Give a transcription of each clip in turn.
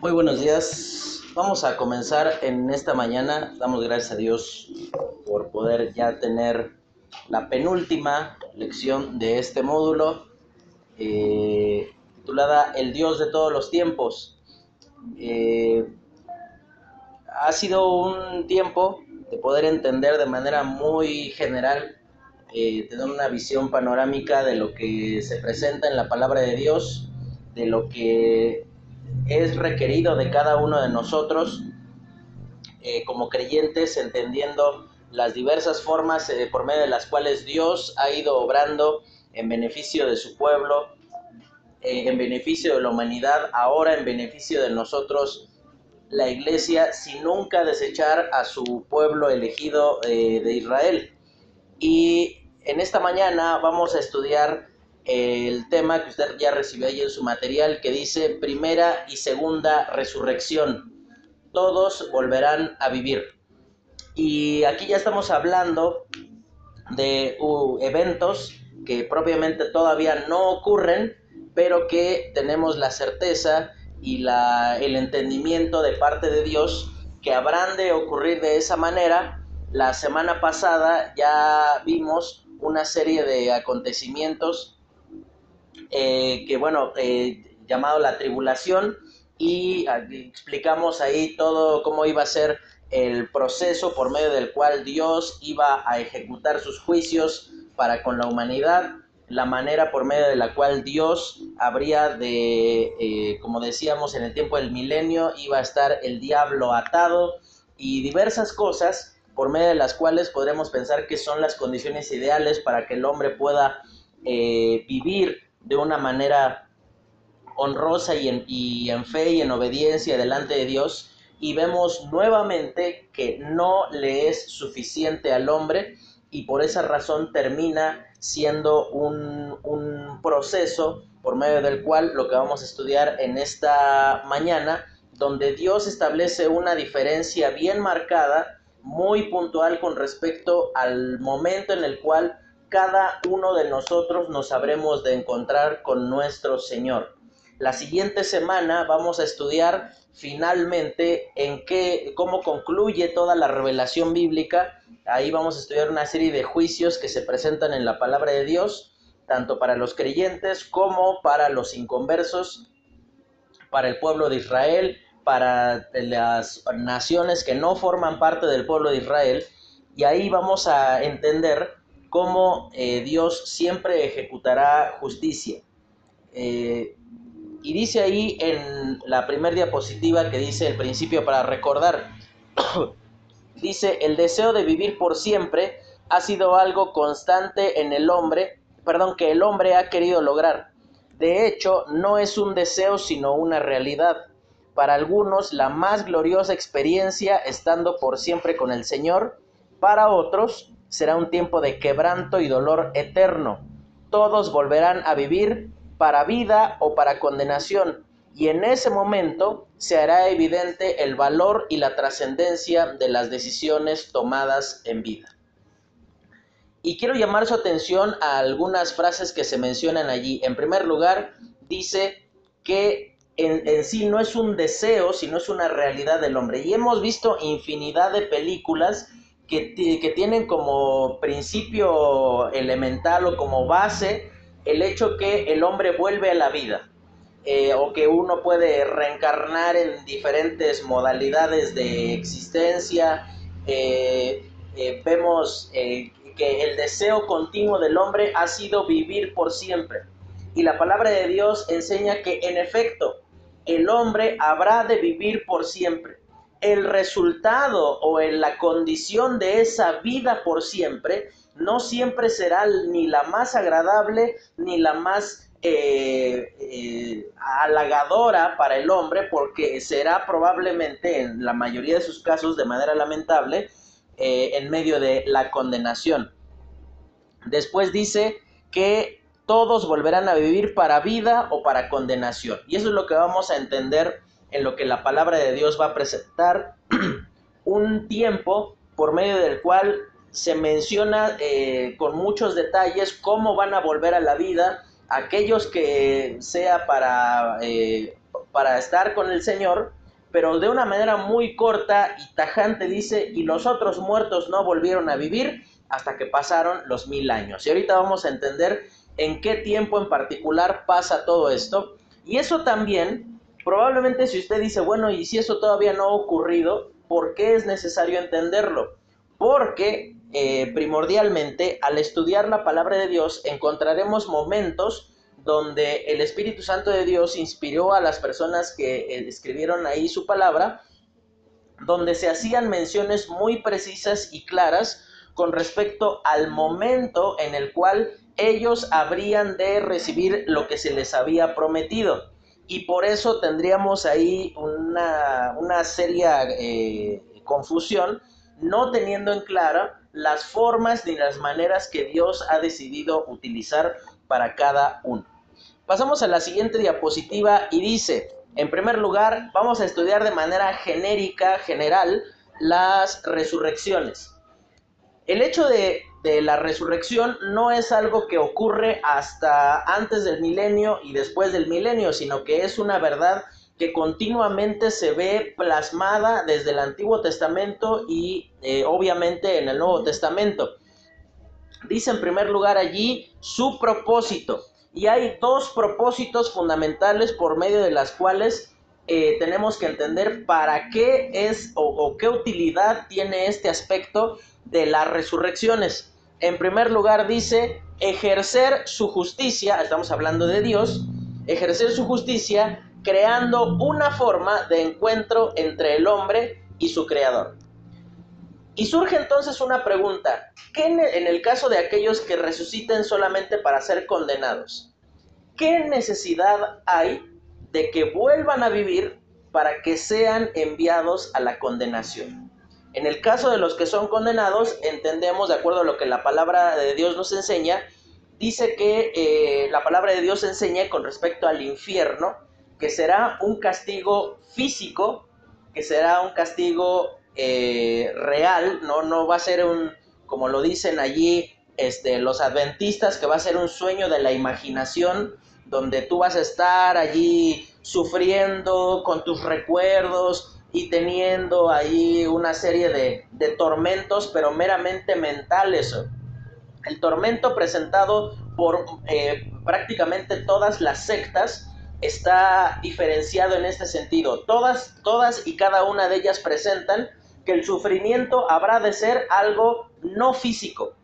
Muy buenos días. Vamos a comenzar en esta mañana. Damos gracias a Dios por poder ya tener la penúltima lección de este módulo, eh, titulada El Dios de todos los tiempos. Eh, ha sido un tiempo de poder entender de manera muy general, eh, tener una visión panorámica de lo que se presenta en la palabra de Dios, de lo que es requerido de cada uno de nosotros eh, como creyentes, entendiendo las diversas formas eh, por medio de las cuales Dios ha ido obrando en beneficio de su pueblo, eh, en beneficio de la humanidad, ahora en beneficio de nosotros, la iglesia, sin nunca desechar a su pueblo elegido de Israel. Y en esta mañana vamos a estudiar el tema que usted ya recibió ahí en su material que dice primera y segunda resurrección. Todos volverán a vivir. Y aquí ya estamos hablando de uh, eventos que propiamente todavía no ocurren, pero que tenemos la certeza y la, el entendimiento de parte de Dios que habrán de ocurrir de esa manera. La semana pasada ya vimos una serie de acontecimientos eh, que bueno, eh, llamado la tribulación, y ah, explicamos ahí todo cómo iba a ser el proceso por medio del cual Dios iba a ejecutar sus juicios para con la humanidad, la manera por medio de la cual Dios habría de, eh, como decíamos en el tiempo del milenio, iba a estar el diablo atado y diversas cosas por medio de las cuales podremos pensar que son las condiciones ideales para que el hombre pueda vivir de una manera honrosa y en, y en fe y en obediencia delante de Dios y vemos nuevamente que no le es suficiente al hombre y por esa razón termina siendo un, un, proceso por medio del cual lo que vamos a estudiar en esta mañana, donde Dios establece una diferencia bien marcada, muy puntual con respecto al momento en el cual cada uno de nosotros nos habremos de encontrar con nuestro Señor. La siguiente semana vamos a estudiar finalmente en qué, cómo concluye toda la revelación bíblica. Ahí vamos a estudiar una serie de juicios que se presentan en la palabra de Dios, tanto para los creyentes como para los inconversos, para el pueblo de Israel, para las naciones que no forman parte del pueblo de Israel. Y ahí vamos a entender cómo eh, Dios siempre ejecutará justicia. Eh, y dice ahí en la primera diapositiva que dice el principio para recordar, dice, el deseo de vivir por siempre ha sido algo constante en el hombre, perdón, que el hombre ha querido lograr. De hecho, no es un deseo sino una realidad. Para algunos, la más gloriosa experiencia estando por siempre con el Señor, para otros, será un tiempo de quebranto y dolor eterno. Todos volverán a vivir para vida o para condenación, y en ese momento se hará evidente el valor y la trascendencia de las decisiones tomadas en vida. Y quiero llamar su atención a algunas frases que se mencionan allí. En primer lugar, dice que en, sí no es un deseo, sino es una realidad del hombre. Y hemos visto infinidad de películas que, tienen como principio elemental o como base el hecho que el hombre vuelve a la vida. Eh, o que uno puede reencarnar en diferentes modalidades de existencia. Eh, eh, vemos que el deseo continuo del hombre ha sido vivir por siempre. Y la palabra de Dios enseña que en efecto el hombre habrá de vivir por siempre el resultado o en la condición de esa vida por siempre no siempre será ni la más agradable ni la más eh, eh, halagadora para el hombre porque será probablemente en la mayoría de sus casos de manera lamentable eh, en medio de la condenación. Después dice que todos volverán a vivir para vida o para condenación. Y eso es lo que vamos a entender en lo que la palabra de Dios va a presentar un tiempo por medio del cual se menciona eh, con muchos detalles cómo van a volver a la vida aquellos que sea para, eh, para estar con el Señor, pero de una manera muy corta y tajante dice, y los otros muertos no volvieron a vivir hasta que pasaron los mil años. Y ahorita vamos a entender en qué tiempo en particular pasa todo esto. Y eso también, probablemente si usted dice, bueno, y si eso todavía no ha ocurrido, ¿por qué es necesario entenderlo? Porque eh, primordialmente al estudiar la palabra de Dios encontraremos momentos donde el Espíritu Santo de Dios inspiró a las personas que eh, escribieron ahí su palabra, donde se hacían menciones muy precisas y claras con respecto al momento en el cual ellos habrían de recibir lo que se les había prometido. Y por eso tendríamos ahí una, una seria eh, confusión, no teniendo en clara las formas ni las maneras que Dios ha decidido utilizar para cada uno. Pasamos a la siguiente diapositiva y dice, en primer lugar, vamos a estudiar de manera genérica, general, las resurrecciones. El hecho de, la resurrección no es algo que ocurre hasta antes del milenio y después del milenio, sino que es una verdad que continuamente se ve plasmada desde el Antiguo Testamento y eh, obviamente en el Nuevo Testamento. Dice en primer lugar allí su propósito. Y hay dos propósitos fundamentales por medio de las cuales eh, tenemos que entender para qué es o qué utilidad tiene este aspecto de las resurrecciones. En primer lugar dice ejercer su justicia, estamos hablando de Dios, ejercer su justicia creando una forma de encuentro entre el hombre y su creador. Y surge entonces una pregunta, ¿qué en el caso de aquellos que resuciten solamente para ser condenados? ¿Qué necesidad hay de que vuelvan a vivir para que sean enviados a la condenación? En el caso de los que son condenados, entendemos, de acuerdo a lo que la palabra de Dios nos enseña, dice que eh, la palabra de Dios enseña con respecto al infierno, que será un castigo físico, que será un castigo eh, real, ¿no? no va a ser un, como lo dicen allí este, los adventistas, que va a ser un sueño de la imaginación, donde tú vas a estar allí sufriendo con tus recuerdos, y teniendo ahí una serie de, tormentos, pero meramente mentales. El tormento presentado por eh, prácticamente todas las sectas está diferenciado en este sentido. Todas, todas y cada una de ellas presentan que el sufrimiento habrá de ser algo no físico,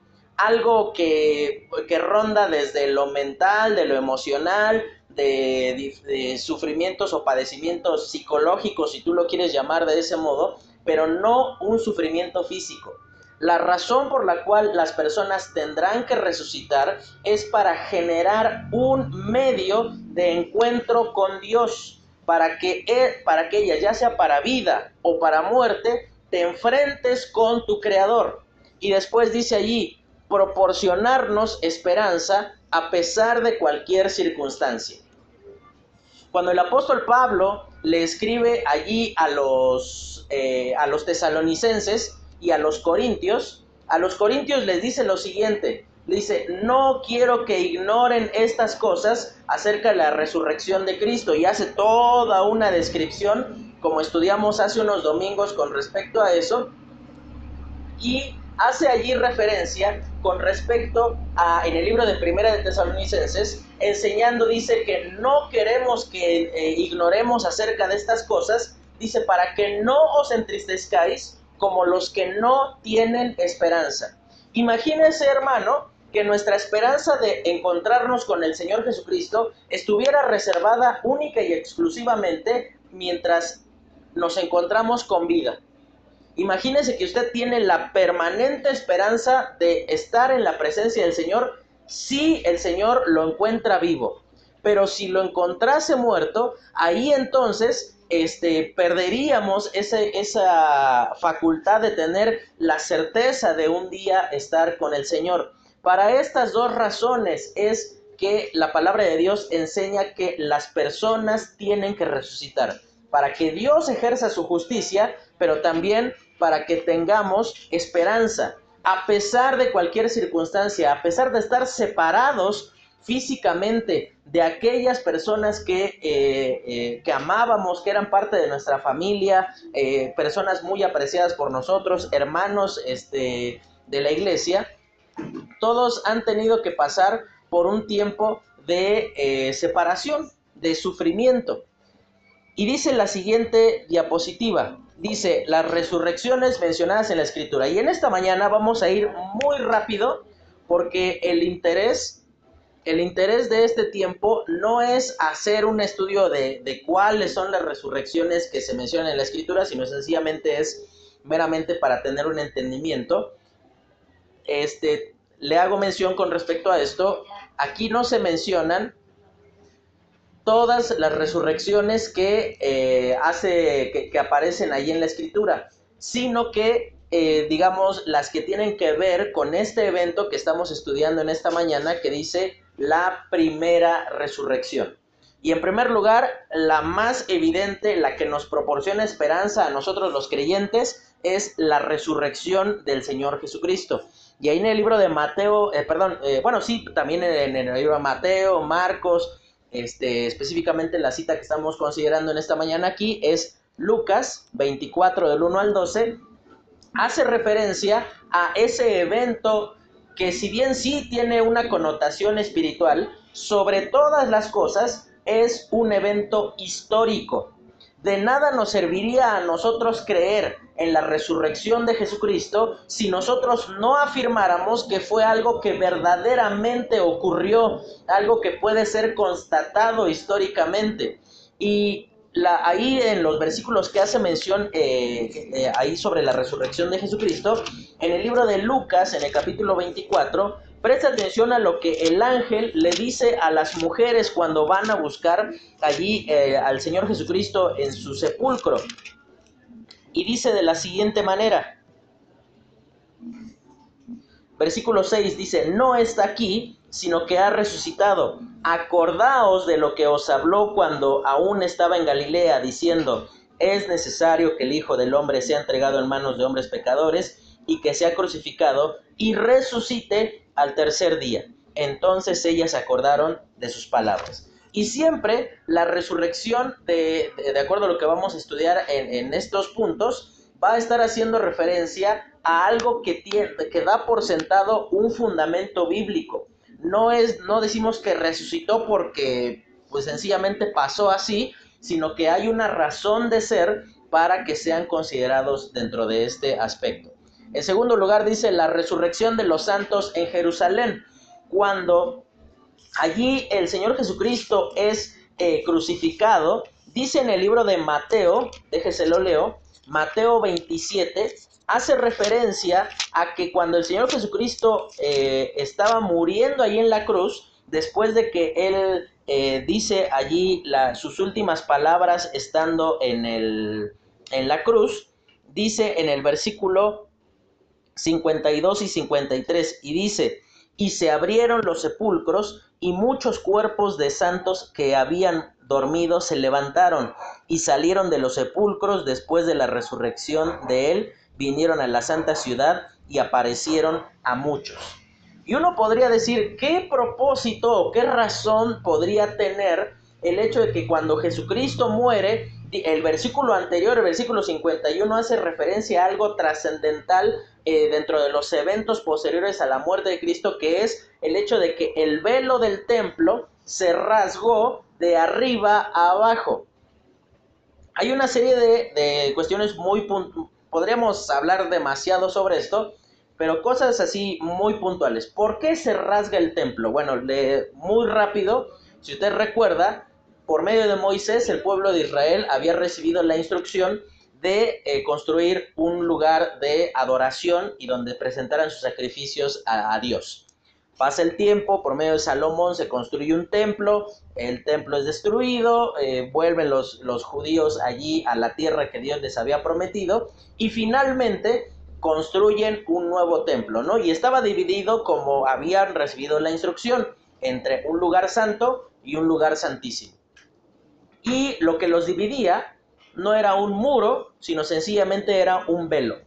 algo que, que ronda desde lo mental, de lo emocional, de, sufrimientos o padecimientos psicológicos, si tú lo quieres llamar de ese modo, pero no un sufrimiento físico. La razón por la cual las personas tendrán que resucitar es para generar un medio de encuentro con Dios, para que, e, para que ella, ya sea para vida o para muerte, te enfrentes con tu Creador. Y después dice allí, proporcionarnos esperanza a pesar de cualquier circunstancia. Cuando el apóstol Pablo le escribe allí a los, eh, a los tesalonicenses y a los corintios, a los corintios les dice lo siguiente, dice, no quiero que ignoren estas cosas acerca de la resurrección de Cristo y hace toda una descripción, como estudiamos hace unos domingos con respecto a eso, y hace allí referencia con respecto a, en el libro de Primera de Tesalonicenses, enseñando, dice que no queremos que eh, ignoremos acerca de estas cosas, dice, para que no os entristezcáis como los que no tienen esperanza. Imagínense, hermano, que nuestra esperanza de encontrarnos con el Señor Jesucristo estuviera reservada única y exclusivamente mientras nos encontramos con vida. Imagínese que usted tiene la permanente esperanza de estar en la presencia del Señor si el Señor lo encuentra vivo. Pero si lo encontrase muerto, ahí entonces este, perderíamos esa facultad de tener la certeza de un día estar con el Señor. Para estas dos razones es que la palabra de Dios enseña que las personas tienen que resucitar. Para que Dios ejerza su justicia, pero también para que tengamos esperanza. A pesar de cualquier circunstancia, a pesar de estar separados físicamente de aquellas personas que, eh, eh, que amábamos, que eran parte de nuestra familia, eh, personas muy apreciadas por nosotros, hermanos este, de la iglesia, todos han tenido que pasar por un tiempo de separación, de sufrimiento. Y dice la siguiente diapositiva, dice las resurrecciones mencionadas en la escritura. Y en esta mañana vamos a ir muy rápido porque el interés el interés de este tiempo no es hacer un estudio de, cuáles son las resurrecciones que se mencionan en la escritura, sino sencillamente es meramente para tener un entendimiento. Este, le hago mención con respecto a esto. Aquí no se mencionan todas las resurrecciones que, eh, hace, que, aparecen ahí en la escritura, sino que eh, digamos, las que tienen que ver con este evento que estamos estudiando en esta mañana, que dice la primera resurrección. Y en primer lugar, la más evidente, la que nos proporciona esperanza a nosotros los creyentes, es la resurrección del Señor Jesucristo. Y ahí en el libro de Mateo, eh, perdón, bueno, sí, también en, el libro de Mateo, Marcos, este, específicamente la cita que estamos considerando en esta mañana aquí es Lucas 24 del 1 al 12, hace referencia a ese evento que si bien sí tiene una connotación espiritual, sobre todas las cosas es un evento histórico. De nada nos serviría a nosotros creer en la resurrección de Jesucristo si nosotros no afirmáramos que fue algo que verdaderamente ocurrió, algo que puede ser constatado históricamente. Y ahí en los versículos que hace mención eh, eh, ahí sobre la resurrección de Jesucristo, en el libro de Lucas, en el capítulo 24, presta atención a lo que el ángel le dice a las mujeres cuando van a buscar allí eh, al Señor Jesucristo en su sepulcro. Y dice de la siguiente manera, versículo 6 dice, no está aquí, sino que ha resucitado. Acordaos de lo que os habló cuando aún estaba en Galilea, diciendo, es necesario que el Hijo del Hombre sea entregado en manos de hombres pecadores y que sea crucificado y resucite al tercer día. Entonces ellas acordaron de sus palabras. Y siempre la resurrección, de, de, acuerdo a lo que vamos a estudiar en, en estos puntos, va a estar haciendo referencia a algo que, tiene, que da por sentado un fundamento bíblico no es, no decimos que resucitó porque pues sencillamente pasó así, sino que hay una razón de ser para que sean considerados dentro de este aspecto. En segundo lugar dice la resurrección de los santos en Jerusalén, cuando allí el Señor Jesucristo es eh, crucificado, dice en el libro de Mateo, déjese lo leo, Mateo 27, hace referencia a que cuando el Señor Jesucristo eh, estaba muriendo allí en la cruz, después de que Él eh, dice allí sus últimas palabras estando en, el, en la cruz, dice en el versículo 52 y 53, y dice, y se abrieron los sepulcros, y muchos cuerpos de santos que habían dormido se levantaron y salieron de los sepulcros después de la resurrección de él vinieron a la santa ciudad y aparecieron a muchos. Y uno podría decir, ¿qué propósito o qué razón podría tener el hecho de que cuando Jesucristo muere, el versículo anterior, el versículo 51, hace referencia a algo trascendental eh, dentro de los eventos posteriores a la muerte de Cristo, que es el hecho de que el velo del templo se rasgó de arriba a abajo. Hay una serie de, de cuestiones muy, podríamos hablar demasiado sobre esto, pero cosas así muy puntuales. ¿Por qué se rasga el templo? Bueno, muy rápido, si usted recuerda, por medio de Moisés el pueblo de Israel había recibido la instrucción de eh, construir un lugar de adoración y donde presentaran sus sacrificios a Dios. Pasa el tiempo, por medio de Salomón se construye un templo, el templo es destruido, eh, vuelven los, los judíos allí a la tierra que Dios les había prometido y finalmente construyen un nuevo templo, ¿no? Y estaba dividido como habían recibido la instrucción entre un lugar santo y un lugar santísimo. Y lo que los dividía no era un muro, sino sencillamente era un velo.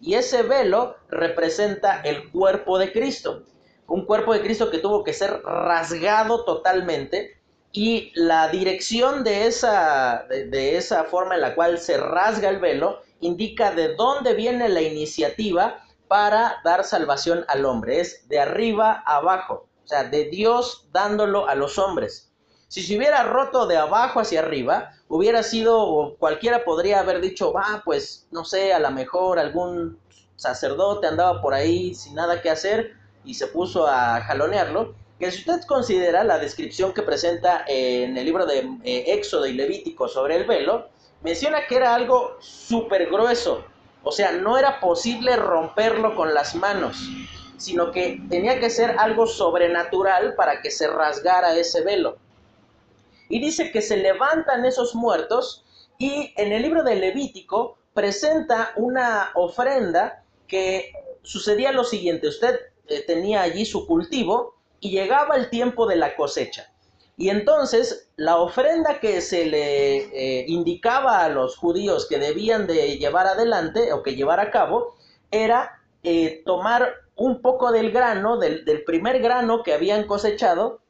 Y ese velo representa el cuerpo de Cristo. un cuerpo de Cristo que tuvo que ser rasgado totalmente y la dirección de esa, de, esa forma en la cual se rasga el velo indica de dónde viene la iniciativa para dar salvación al hombre. Es de arriba abajo, o sea, de Dios dándolo a los hombres. Si se hubiera roto de abajo hacia arriba, hubiera sido, o cualquiera podría haber dicho, va, pues, no sé, a lo mejor algún sacerdote andaba por ahí sin nada que hacer y se puso a jalonearlo que si usted considera la descripción que presenta en el libro de eh, Éxodo y Levítico sobre el velo, menciona que era algo súper grueso, o sea, no era posible romperlo con las manos, sino que tenía que ser algo sobrenatural para que se rasgara ese velo. Y dice que se levantan esos muertos y en el libro de Levítico presenta una ofrenda que sucedía lo siguiente, usted eh, tenía allí su cultivo, y llegaba el tiempo de la cosecha. Y entonces la ofrenda que se le eh, indicaba a los judíos que debían de llevar adelante o que llevar a cabo era eh, tomar un poco del grano, del, primer grano que habían cosechado,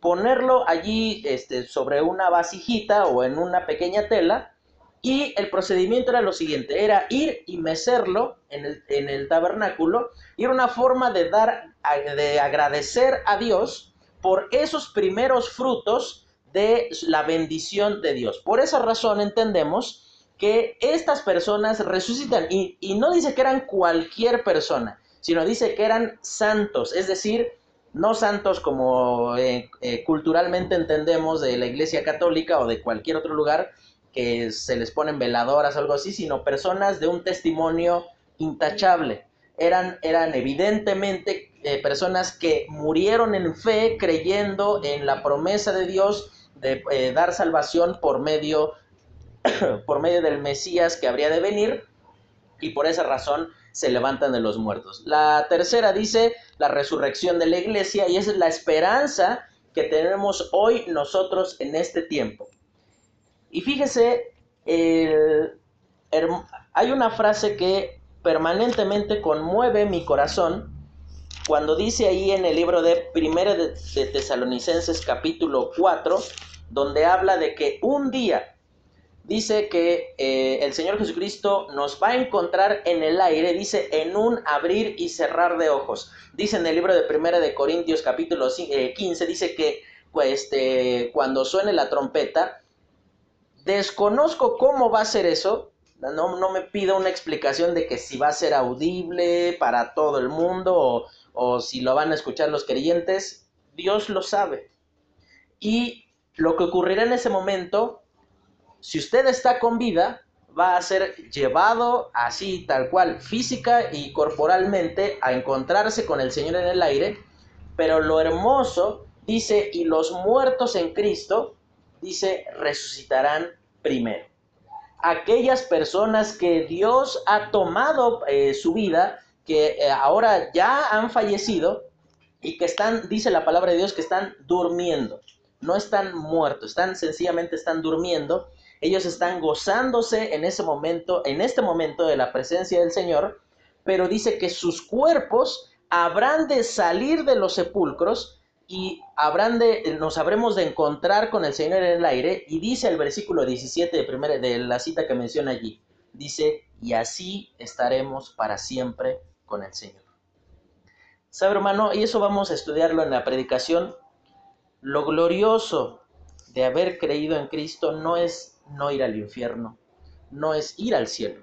ponerlo allí este, sobre una vasijita o en una pequeña tela y el procedimiento era lo siguiente, era ir y mecerlo en el, tabernáculo y era una forma de dar de agradecer a Dios por esos primeros frutos de la bendición de Dios. Por esa razón entendemos que estas personas resucitan y, no dice que eran cualquier persona, sino dice que eran santos, es decir, no santos como eh, eh, culturalmente entendemos de la Iglesia Católica o de cualquier otro lugar que se les ponen veladoras o algo así, sino personas de un testimonio intachable. Eran, eran evidentemente eh, personas que murieron en fe creyendo en la promesa de Dios de dar salvación por medio, por medio del Mesías que habría de venir y por esa razón se levantan de los muertos. La tercera dice la resurrección de la iglesia y es la esperanza que tenemos hoy nosotros en este tiempo. Y fíjese, hay una frase que permanentemente conmueve mi corazón cuando dice ahí en el libro de Primera de, Tesalonicenses capítulo 4, donde habla de que un día dice que eh, el Señor Jesucristo nos va a encontrar en el aire, dice en un abrir y cerrar de ojos. Dice en el libro de Primera de Corintios capítulo 15, eh, dice que este, cuando suene la trompeta, desconozco cómo va a ser eso, no, no me pido una explicación de que si va a ser audible para todo el mundo o, o si lo van a escuchar los creyentes, Dios lo sabe. Y lo que ocurrirá en ese momento, si usted está con vida, va a ser llevado así, tal cual, física y corporalmente, a encontrarse con el Señor en el aire. Pero lo hermoso, dice, y los muertos en Cristo, dice, resucitarán primero. Aquellas personas que Dios ha tomado eh, su vida, que eh, ahora ya han fallecido y que están, dice la palabra de Dios, que están durmiendo. No están muertos, están sencillamente están durmiendo. Ellos están gozándose en ese momento, en este momento de la presencia del Señor, pero dice que sus cuerpos habrán de salir de los sepulcros y habrán de, nos habremos de encontrar con el Señor en el aire. Y dice el versículo 17 de, primera, de la cita que menciona allí, dice, y así estaremos para siempre con el Señor. ¿Sabe, hermano? Y eso vamos a estudiarlo en la predicación. Lo glorioso de haber creído en Cristo no es no ir al infierno, no es ir al cielo.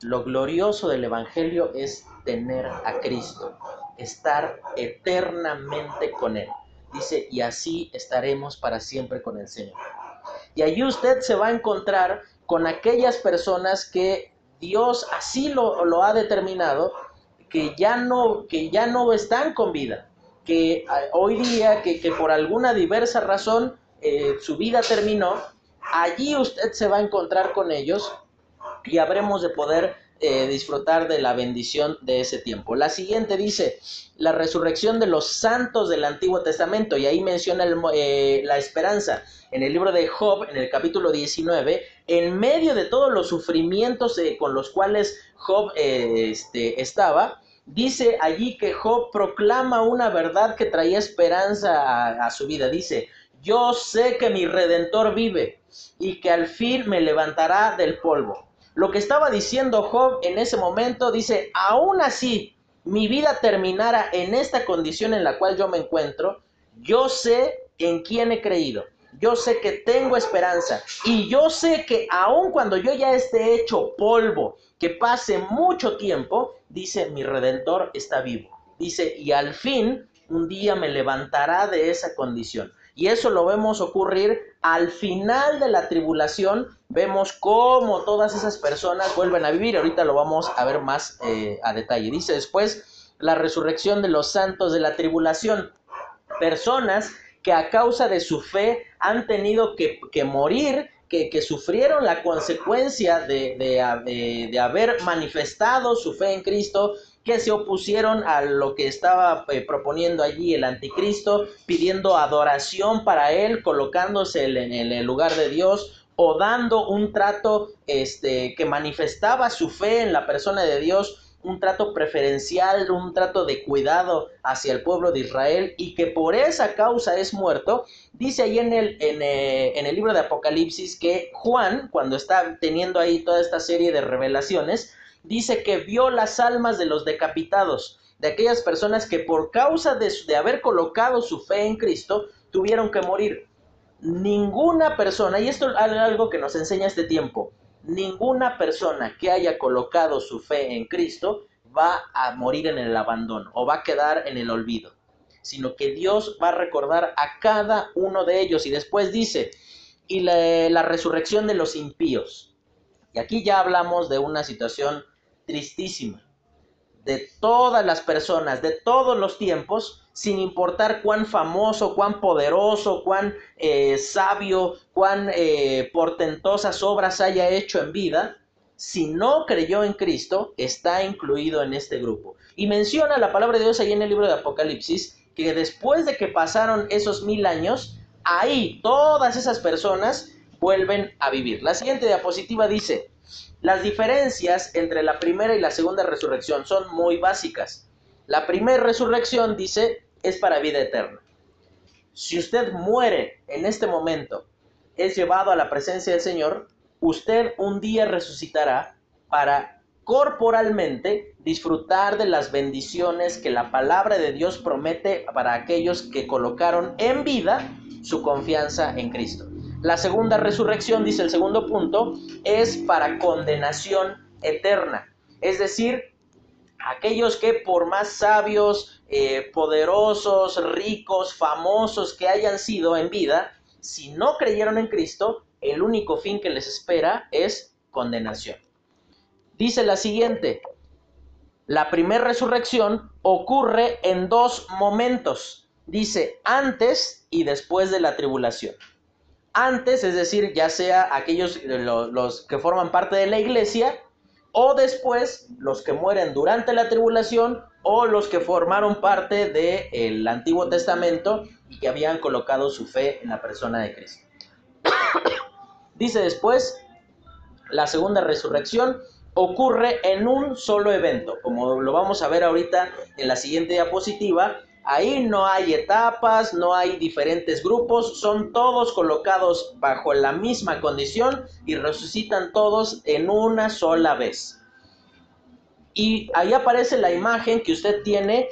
Lo glorioso del Evangelio es tener a Cristo, estar eternamente con Él. Dice, y así estaremos para siempre con el Señor. Y allí usted se va a encontrar con aquellas personas que Dios así lo, lo ha determinado que ya no, que ya no están con vida, que ah, hoy día, que, por alguna diversa razón eh, su vida terminó, allí usted se va a encontrar con ellos y habremos de poder eh, disfrutar de la bendición de ese tiempo. La siguiente dice, la resurrección de los santos del Antiguo Testamento, y ahí menciona eh, la esperanza. En el libro de Job, en el capítulo 19, en medio de todos los sufrimientos con los cuales Job este, estaba, dice allí que Job proclama una verdad que traía esperanza a su vida. Dice, yo sé que mi redentor vive y que al fin me levantará del polvo. Lo que estaba diciendo Job en ese momento dice, aún así, mi vida terminara en esta condición en la cual yo me encuentro, yo sé en quién he creído. Yo sé que tengo esperanza y yo sé que aun cuando yo ya esté hecho polvo, que pase mucho tiempo, dice, mi redentor está vivo. Dice, y al fin un día me levantará de esa condición. Y eso lo vemos ocurrir al final de la tribulación. Vemos cómo todas esas personas vuelven a vivir. Ahorita lo vamos a ver más eh, a detalle. Dice después la resurrección de los santos de la tribulación. Personas que a causa de su fe han tenido que, morir, que, que, sufrieron la consecuencia de, de, de, haber manifestado su fe en Cristo, que se opusieron a lo que estaba eh, proponiendo allí el anticristo, pidiendo adoración para él, colocándose en el lugar de Dios o dando un trato este, que manifestaba su fe en la persona de Dios, un trato preferencial, un trato de cuidado hacia el pueblo de Israel y que por esa causa es muerto, dice ahí en el, en, eh, en el libro de Apocalipsis que Juan, cuando está teniendo ahí toda esta serie de revelaciones, dice que vio las almas de los decapitados, de aquellas personas que por causa de, de haber colocado su fe en Cristo, tuvieron que morir. Ninguna persona, y esto es algo que nos enseña este tiempo, ninguna persona que haya colocado su fe en Cristo va a morir en el abandono o va a quedar en el olvido, sino que Dios va a recordar a cada uno de ellos y después dice, y la, la resurrección de los impíos. Y aquí ya hablamos de una situación tristísima de todas las personas, de todos los tiempos, sin importar cuán famoso, cuán poderoso, cuán eh, sabio, cuán eh, portentosas obras haya hecho en vida, si no creyó en Cristo, está incluido en este grupo. Y menciona la palabra de Dios ahí en el libro de Apocalipsis, que después de que pasaron esos mil años, ahí todas esas personas vuelven a vivir. La siguiente diapositiva dice, las diferencias entre la primera y la segunda resurrección son muy básicas. La primera resurrección, dice, es para vida eterna. Si usted muere en este momento, es llevado a la presencia del Señor, usted un día resucitará para corporalmente disfrutar de las bendiciones que la palabra de Dios promete para aquellos que colocaron en vida su confianza en Cristo. La segunda resurrección, dice el segundo punto, es para condenación eterna. Es decir, aquellos que por más sabios, eh, poderosos, ricos, famosos que hayan sido en vida, si no creyeron en Cristo, el único fin que les espera es condenación. Dice la siguiente, la primera resurrección ocurre en dos momentos. Dice antes y después de la tribulación antes, es decir, ya sea aquellos los, que forman parte de la iglesia, o después los que mueren durante la tribulación, o los que formaron parte del Antiguo Testamento y que habían colocado su fe en la persona de Cristo. Dice después, la segunda resurrección ocurre en un solo evento, como lo vamos a ver ahorita en la siguiente diapositiva, Ahí no hay etapas, no hay diferentes grupos, son todos colocados bajo la misma condición y resucitan todos en una sola vez. Y ahí aparece la imagen que usted tiene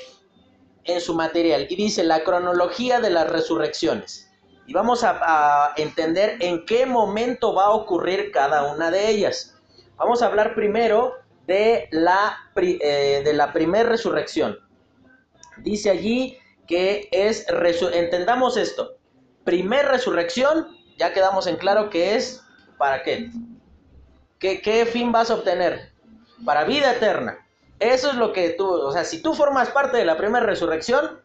en su material y dice la cronología de las resurrecciones. Y vamos a, entender en qué momento va a ocurrir cada una de ellas. Vamos a hablar primero de la, eh, de la primera resurrección. Dice allí que es, entendamos esto, primer resurrección, ya quedamos en claro que es, ¿para qué? ¿Qué, qué fin vas a obtener? Para vida eterna. Eso es lo que tú, o sea, si tú formas parte de la primera resurrección,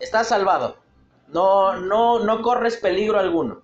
estás salvado. No, no, no corres peligro alguno.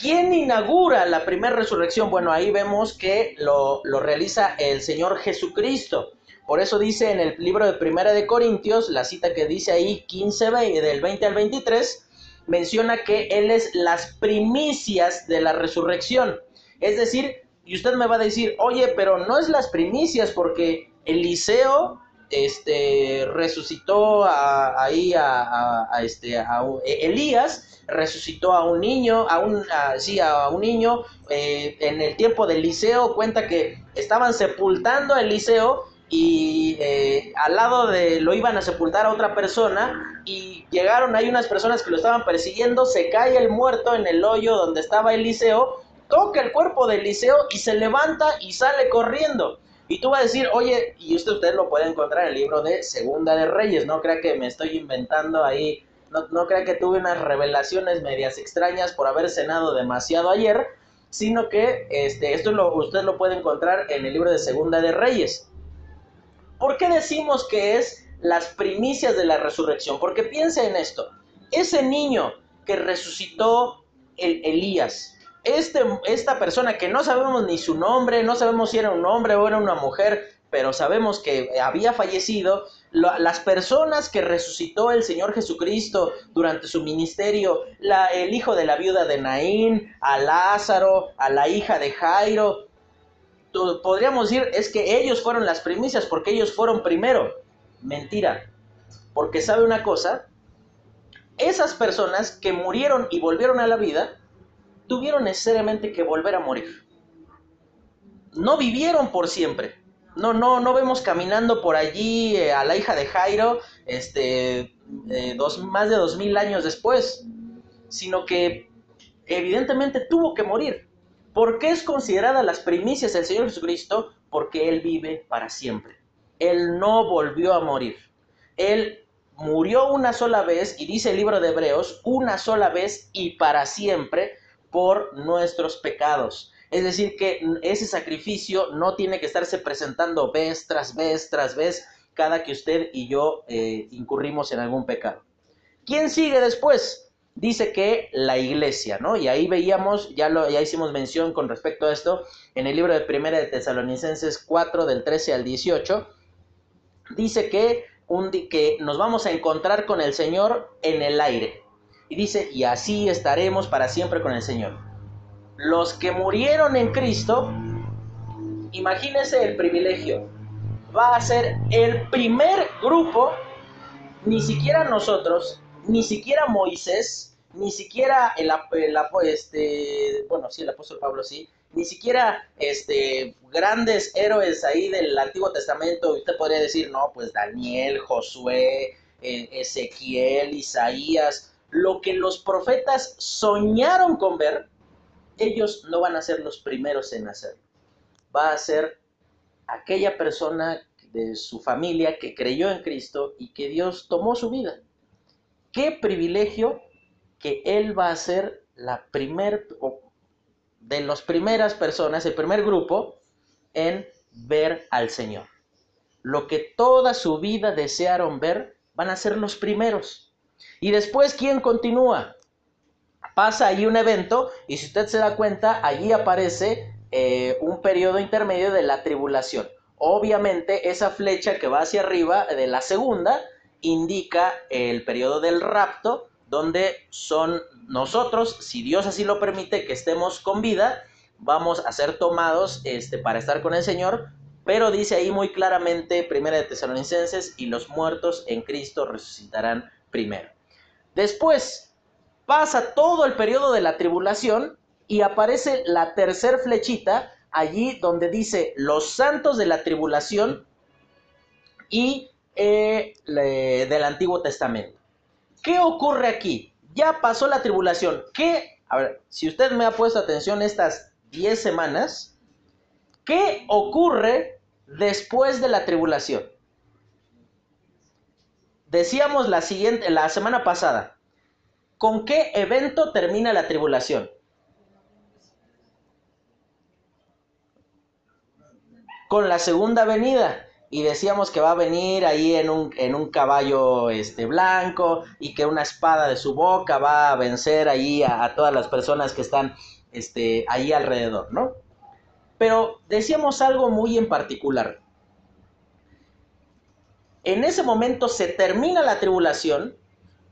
¿Quién inaugura la primera resurrección? Bueno, ahí vemos que lo, lo realiza el Señor Jesucristo. Por eso dice en el libro de Primera de Corintios, la cita que dice ahí 15, del 20 al 23, menciona que Él es las primicias de la resurrección. Es decir, y usted me va a decir, oye, pero no es las primicias porque Eliseo este, resucitó a, ahí a, este, a, Elías, resucitó a un niño, a un, sí, a un niño, eh, en el tiempo de Eliseo cuenta que estaban sepultando a Eliseo y eh, al lado de lo iban a sepultar a otra persona y llegaron ahí unas personas que lo estaban persiguiendo, se cae el muerto en el hoyo donde estaba Eliseo, toca el cuerpo de Eliseo y se levanta y sale corriendo. Y tú vas a decir, oye, y usted, usted lo puede encontrar en el libro de Segunda de Reyes, no crea que me estoy inventando ahí, no, no crea que tuve unas revelaciones medias extrañas por haber cenado demasiado ayer, sino que este, esto lo, usted lo puede encontrar en el libro de Segunda de Reyes. ¿Por qué decimos que es las primicias de la resurrección? Porque piensa en esto, ese niño que resucitó el Elías, este, esta persona que no sabemos ni su nombre, no sabemos si era un hombre o era una mujer, pero sabemos que había fallecido, las personas que resucitó el Señor Jesucristo durante su ministerio, el hijo de la viuda de Naín, a Lázaro, a la hija de Jairo, podríamos decir es que ellos fueron las primicias porque ellos fueron primero. Mentira, porque sabe una cosa, esas personas que murieron y volvieron a la vida, tuvieron necesariamente que volver a morir. No vivieron por siempre. No, no, no vemos caminando por allí eh, a la hija de Jairo, este, eh, dos, más de dos mil años después, sino que evidentemente tuvo que morir. ¿Por qué es considerada las primicias del Señor Jesucristo? Porque Él vive para siempre. Él no volvió a morir. Él murió una sola vez, y dice el libro de Hebreos, una sola vez y para siempre, por nuestros pecados. Es decir, que ese sacrificio no tiene que estarse presentando vez tras vez tras vez cada que usted y yo eh, incurrimos en algún pecado. ¿Quién sigue después? Dice que la iglesia, ¿no? Y ahí veíamos, ya, lo, ya hicimos mención con respecto a esto, en el libro de Primera de Tesalonicenses 4 del 13 al 18, dice que, un, que nos vamos a encontrar con el Señor en el aire. Y dice, y así estaremos para siempre con el Señor. Los que murieron en Cristo, imagínense el privilegio. Va a ser el primer grupo, ni siquiera nosotros, ni siquiera Moisés, ni siquiera este, el apóstol Pablo sí, ni siquiera este, grandes héroes ahí del Antiguo Testamento, usted podría decir, no, pues Daniel, Josué, eh, Ezequiel, Isaías, lo que los profetas soñaron con ver, ellos no van a ser los primeros en hacerlo. Va a ser aquella persona de su familia que creyó en Cristo y que Dios tomó su vida. Qué privilegio que Él va a ser la primer, de las primeras personas, el primer grupo en ver al Señor. Lo que toda su vida desearon ver, van a ser los primeros. Y después, ¿quién continúa? Pasa ahí un evento y si usted se da cuenta, allí aparece eh, un periodo intermedio de la tribulación. Obviamente, esa flecha que va hacia arriba de la segunda indica el periodo del rapto, donde son nosotros, si Dios así lo permite, que estemos con vida, vamos a ser tomados este, para estar con el Señor, pero dice ahí muy claramente, primera de Tesalonicenses, y los muertos en Cristo resucitarán primero. Después pasa todo el periodo de la tribulación y aparece la tercer flechita allí donde dice los santos de la tribulación y eh, del Antiguo Testamento. ¿Qué ocurre aquí? Ya pasó la tribulación. ¿Qué? A ver, si usted me ha puesto atención estas 10 semanas, ¿qué ocurre después de la tribulación? Decíamos la siguiente, la semana pasada, ¿con qué evento termina la tribulación? Con la segunda venida. Y decíamos que va a venir ahí en un, en un caballo este, blanco y que una espada de su boca va a vencer ahí a, todas las personas que están este, ahí alrededor, ¿no? Pero decíamos algo muy en particular en ese momento se termina la tribulación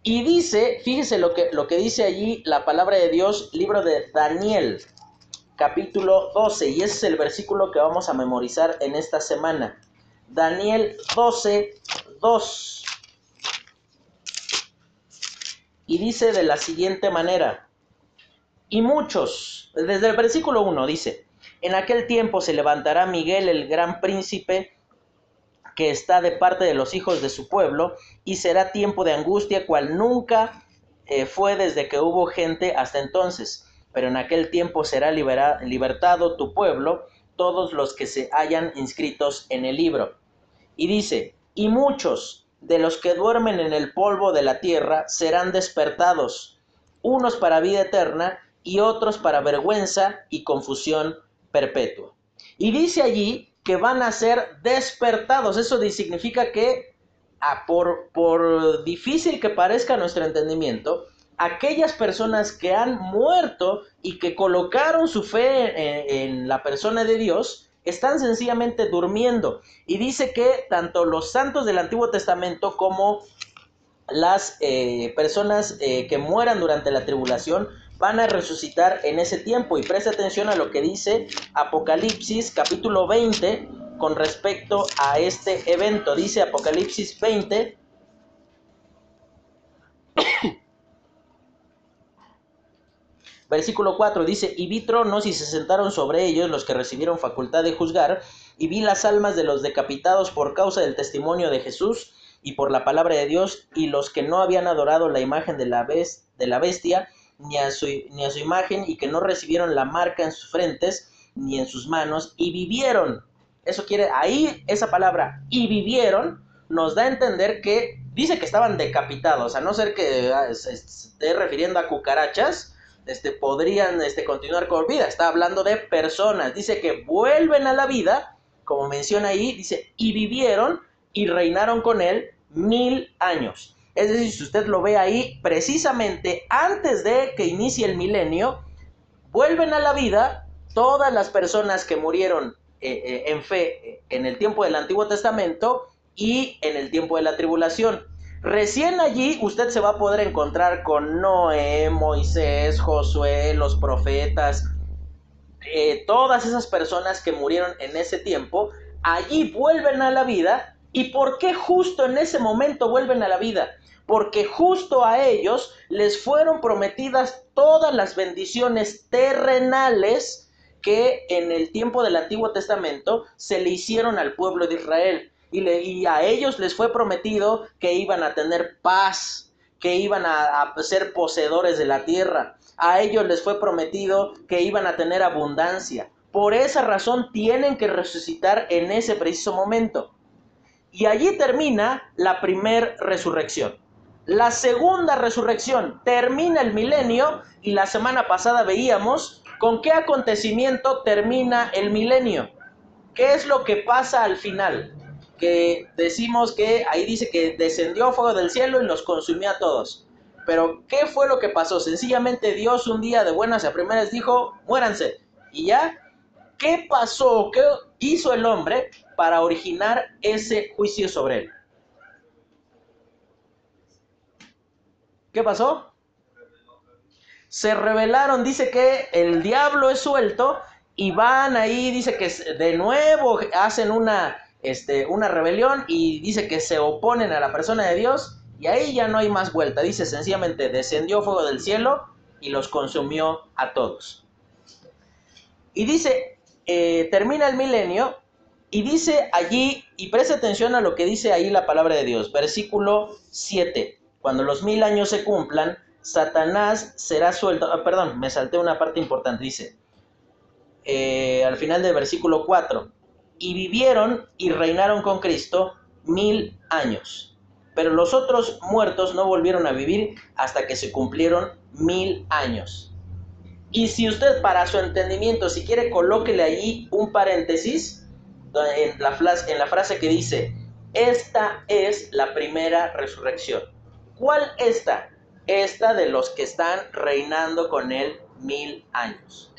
y dice, fíjese lo que, lo que dice allí la palabra de Dios, libro de Daniel, capítulo 12, y ese es el versículo que vamos a memorizar en esta semana. Daniel 12, 2. Y dice de la siguiente manera, y muchos, desde el versículo 1 dice, en aquel tiempo se levantará Miguel el gran príncipe que está de parte de los hijos de su pueblo, y será tiempo de angustia cual nunca eh, fue desde que hubo gente hasta entonces. Pero en aquel tiempo será libertado tu pueblo, todos los que se hayan inscritos en el libro. Y dice, y muchos de los que duermen en el polvo de la tierra serán despertados, unos para vida eterna y otros para vergüenza y confusión perpetua. Y dice allí que van a ser despertados. Eso significa que, ah, por, por difícil que parezca nuestro entendimiento, aquellas personas que han muerto y que colocaron su fe en, la persona de Dios, están sencillamente durmiendo. Y dice que tanto los santos del Antiguo Testamento como las eh, personas eh, que mueran durante la tribulación van a resucitar en ese tiempo. Y presta atención a lo que dice Apocalipsis capítulo 20 con respecto a este evento. Dice Apocalipsis 20. Versículo 4 dice, y vi tronos y se sentaron sobre ellos los que recibieron facultad de juzgar, y vi las almas de los decapitados por causa del testimonio de Jesús y por la palabra de Dios, y los que no habían adorado la imagen de la, de la bestia, ni a, su, ni a su imagen, y que no recibieron la marca en sus frentes, ni en sus manos, y vivieron. Eso quiere, ahí esa palabra, y vivieron, nos da a entender que dice que estaban decapitados, a no ser que ah, se esté refiriendo a cucarachas, este, podrían este, continuar con vida. Está hablando de personas. Dice que vuelven a la vida, como menciona ahí, dice, y vivieron y reinaron con él mil años. Es decir, si usted lo ve ahí, precisamente antes de que inicie el milenio, vuelven a la vida todas las personas que murieron eh, eh, en fe eh, en el tiempo del Antiguo Testamento y en el tiempo de la tribulación. Recién allí usted se va a poder encontrar con Noé, Moisés, Josué, los profetas, todas esas personas que murieron en ese tiempo, allí vuelven a la vida. ¿Y por qué justo en ese momento vuelven a la vida? porque justo a ellos les fueron prometidas todas las bendiciones terrenales que en el tiempo del Antiguo Testamento se le hicieron al pueblo de Israel. Y, a ellos les fue prometido que iban a tener paz, que iban a, a ser poseedores de la tierra. A ellos les fue prometido que iban a tener abundancia. Por esa razón tienen que resucitar en ese preciso momento. Y allí termina la primer resurrección. La segunda resurrección termina el milenio y la semana pasada veíamos con qué acontecimiento termina el milenio. ¿Qué es lo que pasa al final? Que decimos que ahí dice que descendió fuego del cielo y los consumió a todos. Pero ¿qué fue lo que pasó? Sencillamente Dios un día de buenas a primeras dijo, muéranse. Y ya, ¿qué pasó? ¿Qué hizo el hombre para originar ese juicio sobre él? ¿Qué pasó? Se rebelaron, dice que el diablo es suelto y van ahí, dice que de nuevo hacen una, este, una rebelión y dice que se oponen a la persona de Dios y ahí ya no hay más vuelta. Dice sencillamente, descendió fuego del cielo y los consumió a todos. Y dice, eh, termina el milenio y dice allí, y preste atención a lo que dice ahí la palabra de Dios, versículo 7. Cuando los mil años se cumplan, Satanás será suelto. Ah, perdón, me salté una parte importante. Dice, eh, al final del versículo 4, y vivieron y reinaron con Cristo mil años. Pero los otros muertos no volvieron a vivir hasta que se cumplieron mil años. Y si usted para su entendimiento, si quiere, colóquele allí un paréntesis en la, en la frase que dice, esta es la primera resurrección. ¿Cuál esta? Esta de los que están reinando con él mil años.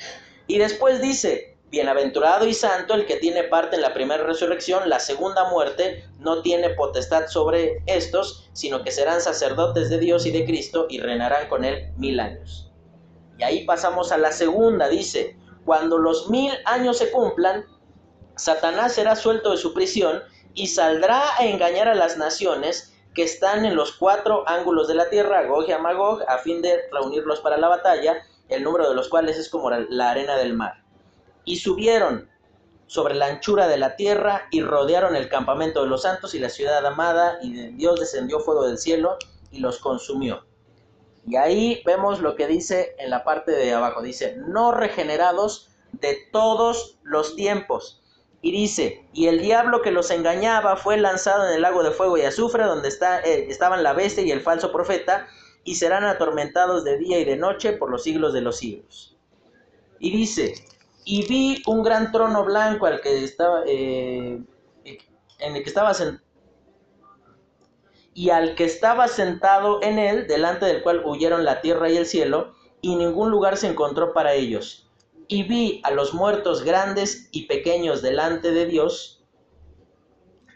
Y después dice, bienaventurado y santo el que tiene parte en la primera resurrección, la segunda muerte no tiene potestad sobre estos, sino que serán sacerdotes de Dios y de Cristo y reinarán con él mil años. Y ahí pasamos a la segunda, dice, cuando los mil años se cumplan, Satanás será suelto de su prisión y saldrá a engañar a las naciones que están en los cuatro ángulos de la tierra, Gog y Magog, a fin de reunirlos para la batalla, el número de los cuales es como la arena del mar. Y subieron sobre la anchura de la tierra y rodearon el campamento de los santos y la ciudad amada, y Dios descendió fuego del cielo y los consumió. Y ahí vemos lo que dice en la parte de abajo, dice, no regenerados de todos los tiempos. Y dice, y el diablo que los engañaba fue lanzado en el lago de fuego y azufre, donde está, eh, estaban la bestia y el falso profeta, y serán atormentados de día y de noche por los siglos de los siglos. Y dice, y vi un gran trono blanco al que estaba, eh, en el que estaba sentado y al que estaba sentado en él, delante del cual huyeron la tierra y el cielo, y ningún lugar se encontró para ellos. Y vi a los muertos grandes y pequeños delante de Dios,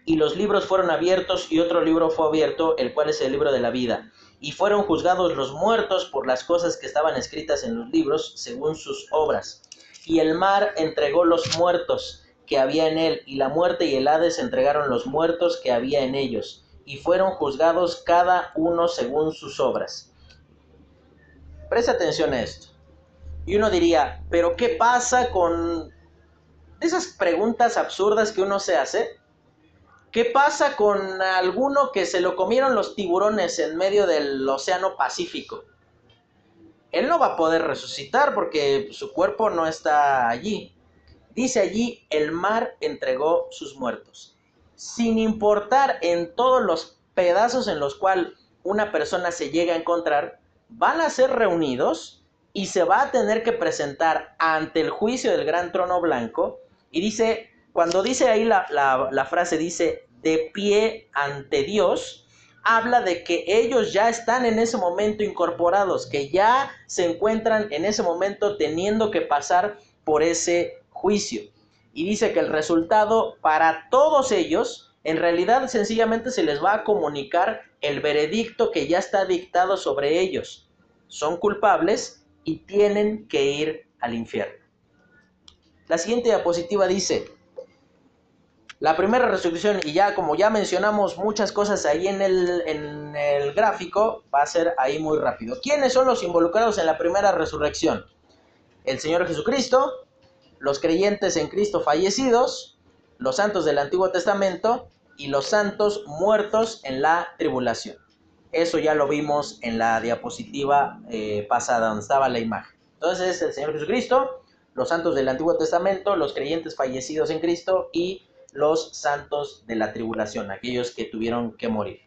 y los libros fueron abiertos, y otro libro fue abierto, el cual es el libro de la vida. Y fueron juzgados los muertos por las cosas que estaban escritas en los libros, según sus obras. Y el mar entregó los muertos que había en él, y la muerte y el Hades entregaron los muertos que había en ellos y fueron juzgados cada uno según sus obras. Presta atención a esto. Y uno diría, pero ¿qué pasa con esas preguntas absurdas que uno se hace? ¿Qué pasa con alguno que se lo comieron los tiburones en medio del Océano Pacífico? Él no va a poder resucitar porque su cuerpo no está allí. Dice allí, el mar entregó sus muertos sin importar en todos los pedazos en los cuales una persona se llega a encontrar, van a ser reunidos y se va a tener que presentar ante el juicio del gran trono blanco. Y dice, cuando dice ahí la, la frase, dice, de pie ante Dios, habla de que ellos ya están en ese momento incorporados, que ya se encuentran en ese momento teniendo que pasar por ese juicio y dice que el resultado para todos ellos, en realidad sencillamente se les va a comunicar el veredicto que ya está dictado sobre ellos. Son culpables y tienen que ir al infierno. La siguiente diapositiva dice, la primera resurrección, y ya como ya mencionamos muchas cosas ahí en el, en el gráfico, va a ser ahí muy rápido. ¿Quiénes son los involucrados en la primera resurrección? El Señor Jesucristo, los creyentes en Cristo fallecidos, los santos del Antiguo Testamento y los santos muertos en la tribulación. Eso ya lo vimos en la diapositiva eh, pasada, donde estaba la imagen. Entonces, el Señor Jesucristo, los santos del Antiguo Testamento, los creyentes fallecidos en Cristo y los santos de la tribulación, aquellos que tuvieron que morir.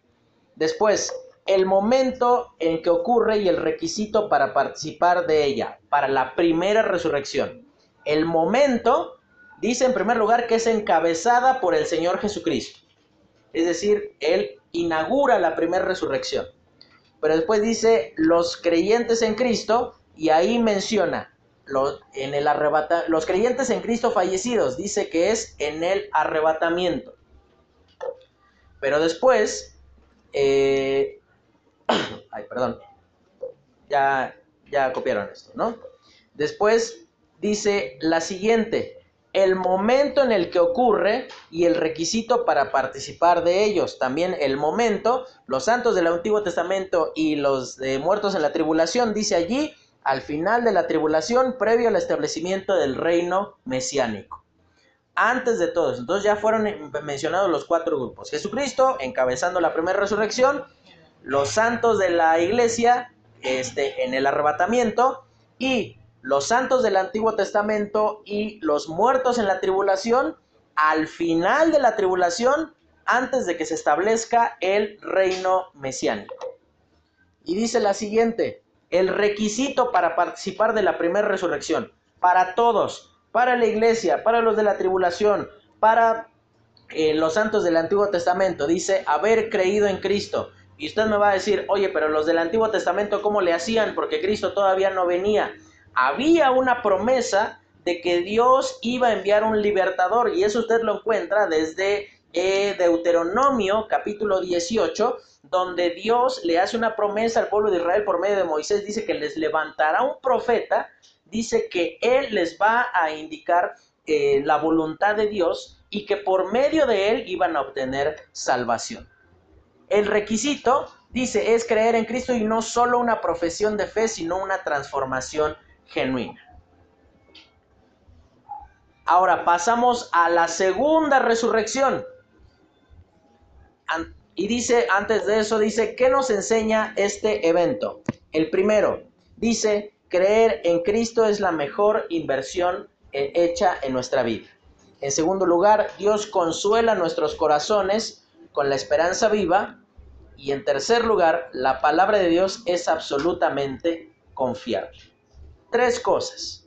Después, el momento en que ocurre y el requisito para participar de ella, para la primera resurrección. El momento dice en primer lugar que es encabezada por el Señor Jesucristo. Es decir, Él inaugura la primera resurrección. Pero después dice los creyentes en Cristo y ahí menciona en el arrebata, los creyentes en Cristo fallecidos. Dice que es en el arrebatamiento. Pero después, eh, ay, perdón, ya, ya copiaron esto, ¿no? Después dice la siguiente, el momento en el que ocurre y el requisito para participar de ellos. También el momento, los santos del Antiguo Testamento y los muertos en la tribulación, dice allí, al final de la tribulación, previo al establecimiento del reino mesiánico. Antes de todo eso, entonces ya fueron mencionados los cuatro grupos. Jesucristo encabezando la primera resurrección, los santos de la iglesia este, en el arrebatamiento y los santos del Antiguo Testamento y los muertos en la tribulación al final de la tribulación antes de que se establezca el reino mesiánico. Y dice la siguiente, el requisito para participar de la primera resurrección, para todos, para la iglesia, para los de la tribulación, para eh, los santos del Antiguo Testamento, dice haber creído en Cristo. Y usted me va a decir, oye, pero los del Antiguo Testamento, ¿cómo le hacían? Porque Cristo todavía no venía había una promesa de que Dios iba a enviar un libertador y eso usted lo encuentra desde eh, Deuteronomio capítulo 18, donde Dios le hace una promesa al pueblo de Israel por medio de Moisés, dice que les levantará un profeta dice que Él les va a indicar eh, la voluntad de Dios y que por medio de Él iban a obtener salvación. El requisito, dice, es creer en Cristo y no solo una profesión de fe, sino una transformación genuina. Ahora pasamos a la segunda resurrección. Y dice, antes de eso, dice, ¿qué nos enseña este evento? El primero, dice, creer en Cristo es la mejor inversión hecha en nuestra vida. En segundo lugar, Dios consuela nuestros corazones con la esperanza viva. Y en tercer lugar, la palabra de Dios es absolutamente confiable. Tres cosas.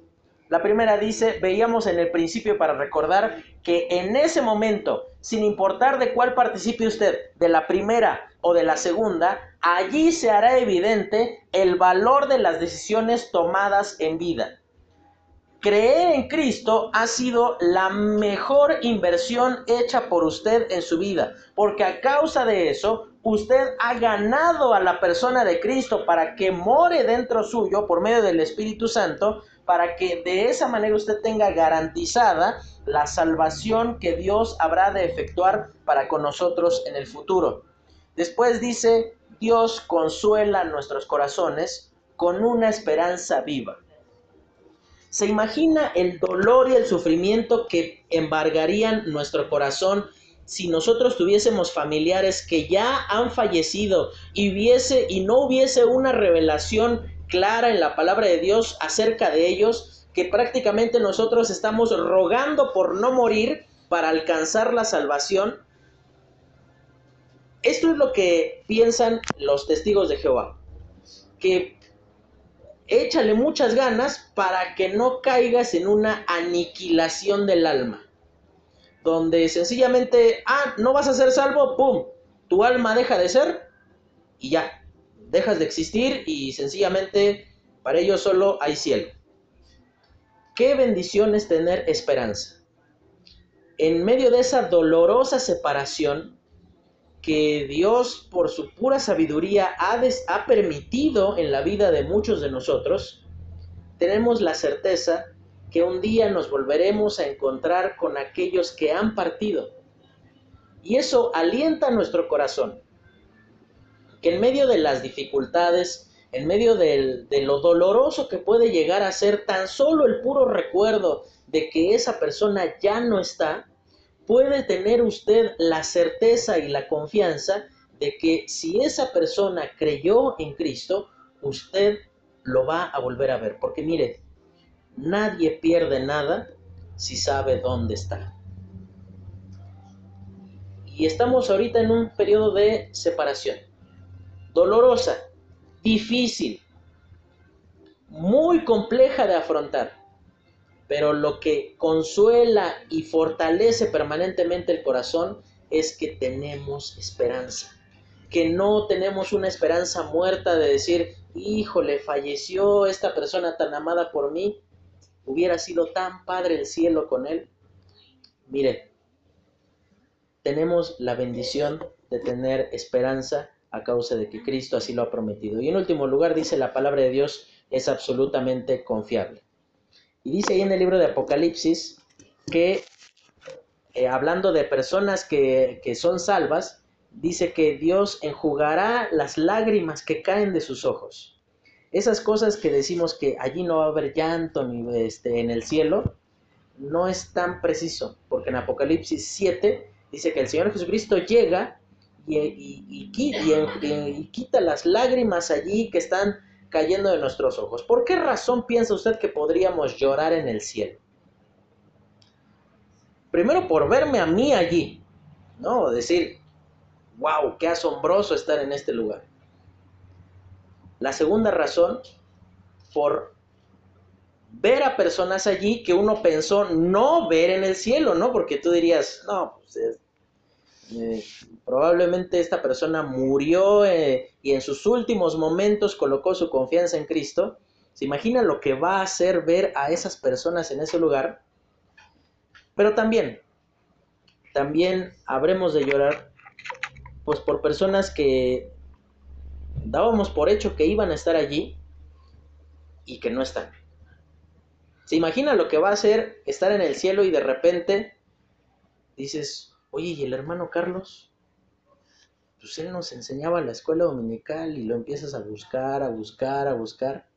La primera dice, veíamos en el principio para recordar que en ese momento, sin importar de cuál participe usted, de la primera o de la segunda, allí se hará evidente el valor de las decisiones tomadas en vida. Creer en Cristo ha sido la mejor inversión hecha por usted en su vida, porque a causa de eso, usted ha ganado a la persona de Cristo para que more dentro suyo por medio del Espíritu Santo, para que de esa manera usted tenga garantizada la salvación que Dios habrá de efectuar para con nosotros en el futuro. Después dice, Dios consuela nuestros corazones con una esperanza viva. ¿Se imagina el dolor y el sufrimiento que embargarían nuestro corazón si nosotros tuviésemos familiares que ya han fallecido y, hubiese, y no hubiese una revelación clara en la palabra de Dios acerca de ellos, que prácticamente nosotros estamos rogando por no morir para alcanzar la salvación? Esto es lo que piensan los testigos de Jehová, que échale muchas ganas para que no caigas en una aniquilación del alma. Donde sencillamente, ah, no vas a ser salvo, ¡pum! Tu alma deja de ser y ya, dejas de existir y sencillamente para ellos solo hay cielo. Qué bendición es tener esperanza. En medio de esa dolorosa separación, que Dios por su pura sabiduría ha, ha permitido en la vida de muchos de nosotros, tenemos la certeza que un día nos volveremos a encontrar con aquellos que han partido. Y eso alienta nuestro corazón. Que en medio de las dificultades, en medio de lo doloroso que puede llegar a ser tan solo el puro recuerdo de que esa persona ya no está, puede tener usted la certeza y la confianza de que si esa persona creyó en Cristo, usted lo va a volver a ver. Porque mire, nadie pierde nada si sabe dónde está. Y estamos ahorita en un periodo de separación. Dolorosa, difícil, muy compleja de afrontar pero lo que consuela y fortalece permanentemente el corazón es que tenemos esperanza, que no tenemos una esperanza muerta de decir, híjole, falleció esta persona tan amada por mí, hubiera sido tan padre el cielo con él. Mire, tenemos la bendición de tener esperanza a causa de que Cristo así lo ha prometido. Y en último lugar dice la palabra de Dios es absolutamente confiable. Y dice ahí en el libro de Apocalipsis que, eh, hablando de personas que, que son salvas, dice que Dios enjugará las lágrimas que caen de sus ojos. Esas cosas que decimos que allí no va a haber llanto ni este, en el cielo, no es tan preciso, porque en Apocalipsis 7 dice que el Señor Jesucristo llega y, y, y, quita las lágrimas allí que están cayendo de nuestros ojos. ¿Por qué razón piensa usted que podríamos llorar en el cielo? Primero por verme a mí allí, ¿no? Decir, wow, qué asombroso estar en este lugar. La segunda razón, por ver a personas allí que uno pensó no ver en el cielo, ¿no? Porque tú dirías, no, pues eh, probablemente esta persona murió eh, y en sus últimos momentos colocó su confianza en Cristo. ¿Se imagina lo que va a hacer ver a esas personas en ese lugar? Pero también, también habremos de llorar pues por personas que dábamos por hecho que iban a estar allí y que no están. ¿Se imagina lo que va a ser estar en el cielo y de repente dices, oye, ¿y el hermano Carlos? Pues él nos enseñaba la escuela dominical y lo empiezas a buscar, a buscar, a buscar.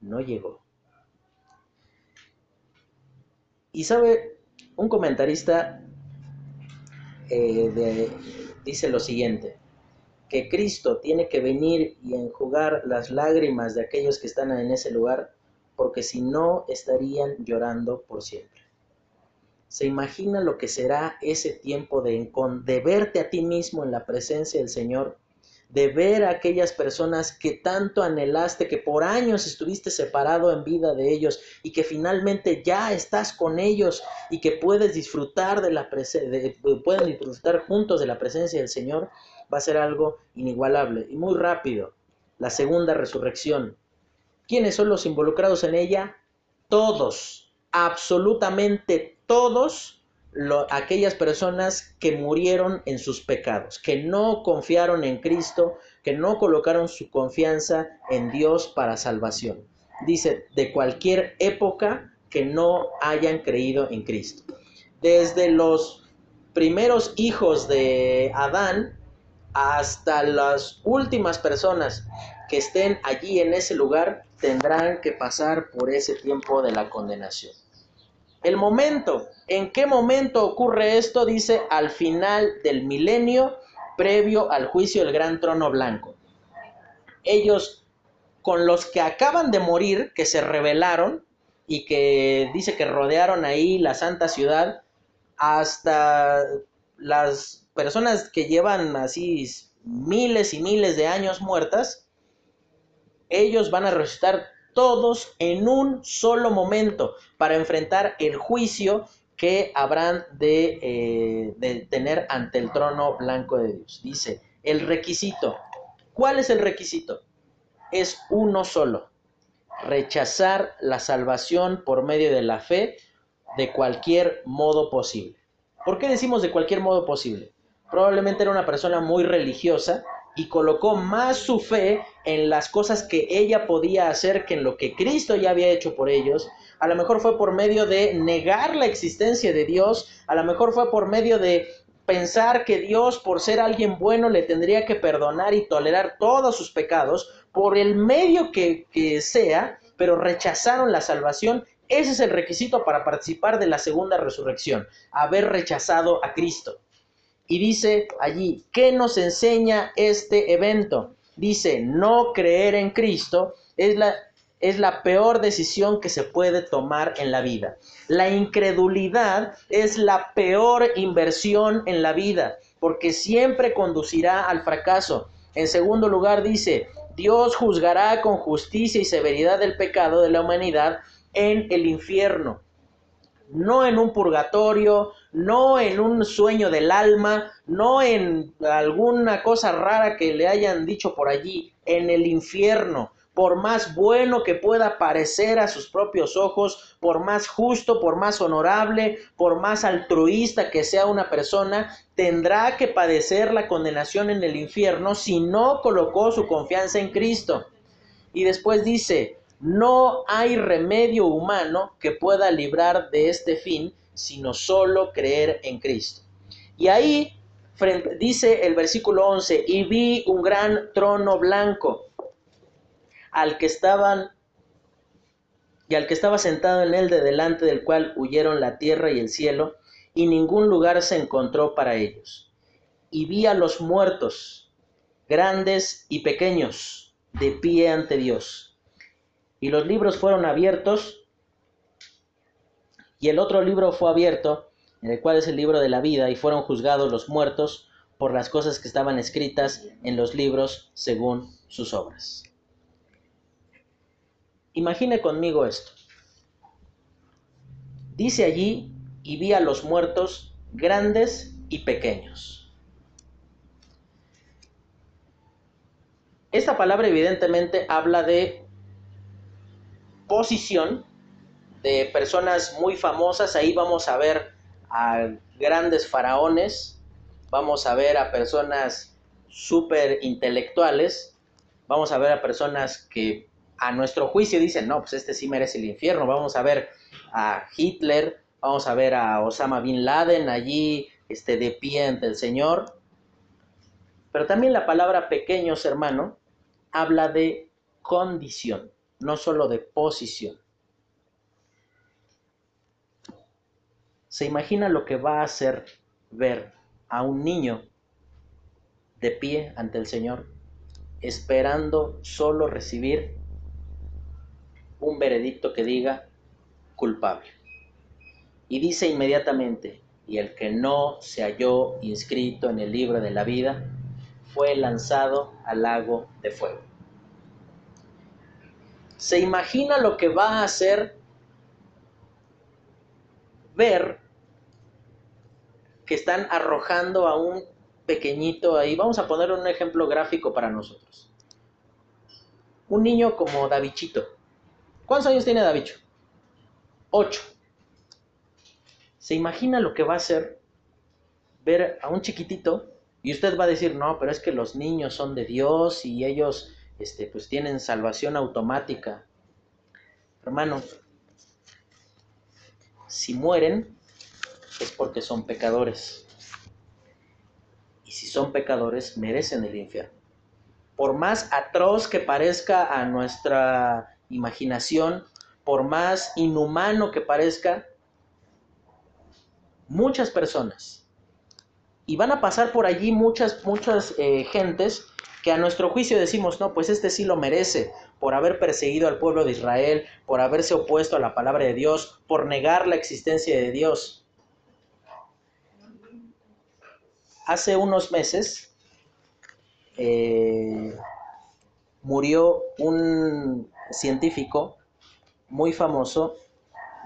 No llegó. Y sabe, un comentarista eh, dice lo siguiente, que Cristo tiene que venir y enjugar las lágrimas de aquellos que están en ese lugar, porque si no estarían llorando por siempre. ¿Se imagina lo que será ese tiempo de, verte a ti mismo en la presencia del Señor? de ver a aquellas personas que tanto anhelaste, que por años estuviste separado en vida de ellos y que finalmente ya estás con ellos y que puedes disfrutar de la de, pueden disfrutar juntos de la presencia del Señor, va a ser algo inigualable y muy rápido. La segunda resurrección. ¿Quiénes son los involucrados en ella? Todos, absolutamente todos aquellas personas que murieron en sus pecados, que no confiaron en Cristo, que no colocaron su confianza en Dios para salvación. Dice, de cualquier época que no hayan creído en Cristo. Desde los primeros hijos de Adán hasta las últimas personas que estén allí en ese lugar tendrán que pasar por ese tiempo de la condenación. El momento, ¿en qué momento ocurre esto? Dice al final del milenio, previo al juicio del gran trono blanco. Ellos, con los que acaban de morir, que se rebelaron y que dice que rodearon ahí la santa ciudad, hasta las personas que llevan así miles y miles de años muertas, ellos van a resucitar todos en un solo momento para enfrentar el juicio que habrán de, eh, tener ante el trono blanco de Dios. Dice, el requisito. ¿Cuál es el requisito? Es uno solo. Rechazar la salvación por medio de la fe de cualquier modo posible. ¿Por qué decimos de cualquier modo posible? Probablemente era una persona muy religiosa y colocó más su fe en las cosas que ella podía hacer que en lo que Cristo ya había hecho por ellos. A lo mejor fue por medio de negar la existencia de Dios, a lo mejor fue por medio de pensar que Dios, por ser alguien bueno, le tendría que perdonar y tolerar todos sus pecados, por el medio que, sea, pero rechazaron la salvación. Ese es el requisito para participar de la segunda resurrección, haber rechazado a Cristo. Y dice allí, ¿qué nos enseña este evento? Dice, no creer en Cristo es la, es la peor decisión que se puede tomar en la vida. La incredulidad es la peor inversión en la vida, porque siempre conducirá al fracaso. En segundo lugar dice, Dios juzgará con justicia y severidad el pecado de la humanidad en el infierno no en un purgatorio, no en un sueño del alma, no en alguna cosa rara que le hayan dicho por allí, en el infierno. Por más bueno que pueda parecer a sus propios ojos, por más justo, por más honorable, por más altruista que sea una persona, tendrá que padecer la condenación en el infierno si no colocó su confianza en Cristo. Y después dice, no hay remedio humano que pueda librar de este fin, sino solo creer en Cristo. Y ahí dice el versículo 11, y vi un gran trono blanco al que estaban y al que estaba sentado en él de delante del cual huyeron la tierra y el cielo, y ningún lugar se encontró para ellos. Y vi a los muertos, grandes y pequeños, de pie ante Dios y los libros fueron abiertos y el otro libro fue abierto, en el cual es el libro de la vida, y fueron juzgados los muertos por las cosas que estaban escritas en los libros según sus obras. Imagine conmigo esto. Dice allí, y vi a los muertos grandes y pequeños. Esta palabra evidentemente habla de posición de personas muy famosas. Ahí vamos a ver a grandes faraones, vamos a ver a personas súper intelectuales, vamos a ver a personas que a nuestro juicio dicen, no, pues este sí merece el infierno. Vamos a ver a Hitler, vamos a ver a Osama Bin Laden allí este, de pie ante el Señor. Pero también la palabra pequeños, hermano, habla de condición, no solo de posición. ¿Se imagina lo que va a hacer ver a un niño de pie ante el Señor, esperando solo recibir un veredicto que diga culpable? Y dice inmediatamente, y el que no se halló inscrito en el libro de la vida, fue lanzado al lago de fuego. ¿Se imagina lo que va a hacer ver que están arrojando a un pequeñito ahí? Vamos a poner un ejemplo gráfico para nosotros. Un niño como Davichito. ¿Cuántos años tiene Davicho? Ocho. ¿Se imagina lo que va a hacer ver a un chiquitito y usted va a decir, no, pero es que los niños son de Dios y ellos este, pues tienen salvación automática. Hermano, si mueren es porque son pecadores. Y si son pecadores, merecen el infierno. Por más atroz que parezca a nuestra imaginación, por más inhumano que parezca, muchas personas y van a pasar por allí muchas, muchas eh, gentes que a nuestro juicio decimos, no, pues este sí lo merece, por haber perseguido al pueblo de Israel, por haberse opuesto a la palabra de Dios, por negar la existencia de Dios. Hace unos meses eh, murió un científico muy famoso,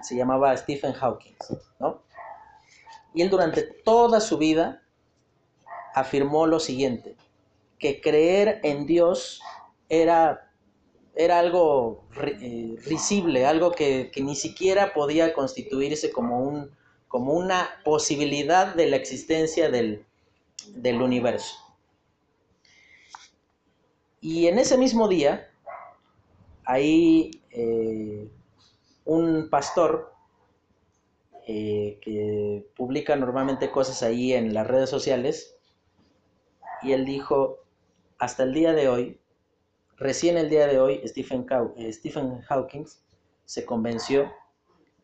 se llamaba Stephen Hawking, ¿no? Y él durante toda su vida afirmó lo siguiente, que creer en Dios era, era algo eh, risible, algo que, ni siquiera podía constituirse como, un, como una posibilidad de la existencia del, universo. Y en ese mismo día, ahí eh, un pastor eh, que publica normalmente cosas ahí en las redes sociales, y él dijo, hasta el día de hoy, recién el día de hoy, Stephen, eh, Stephen Hawking se convenció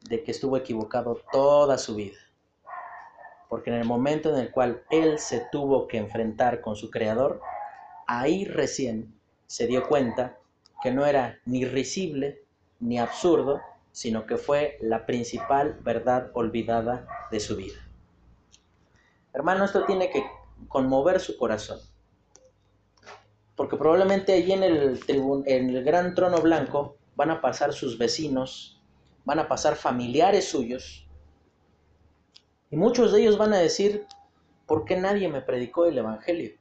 de que estuvo equivocado toda su vida. Porque en el momento en el cual él se tuvo que enfrentar con su creador, ahí recién se dio cuenta que no era ni risible ni absurdo, sino que fue la principal verdad olvidada de su vida. Hermano, esto tiene que conmover su corazón. Porque probablemente allí en el, en el gran trono blanco van a pasar sus vecinos, van a pasar familiares suyos, y muchos de ellos van a decir, ¿por qué nadie me predicó el Evangelio?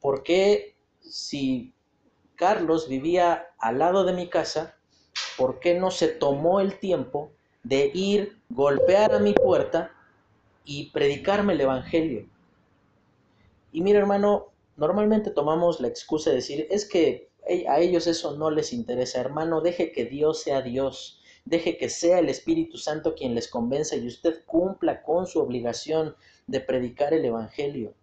¿Por qué si Carlos vivía al lado de mi casa, ¿por qué no se tomó el tiempo de ir, golpear a mi puerta y predicarme el Evangelio? Y mira, hermano, normalmente tomamos la excusa de decir, es que a ellos eso no les interesa, hermano, deje que Dios sea Dios, deje que sea el Espíritu Santo quien les convenza y usted cumpla con su obligación de predicar el Evangelio.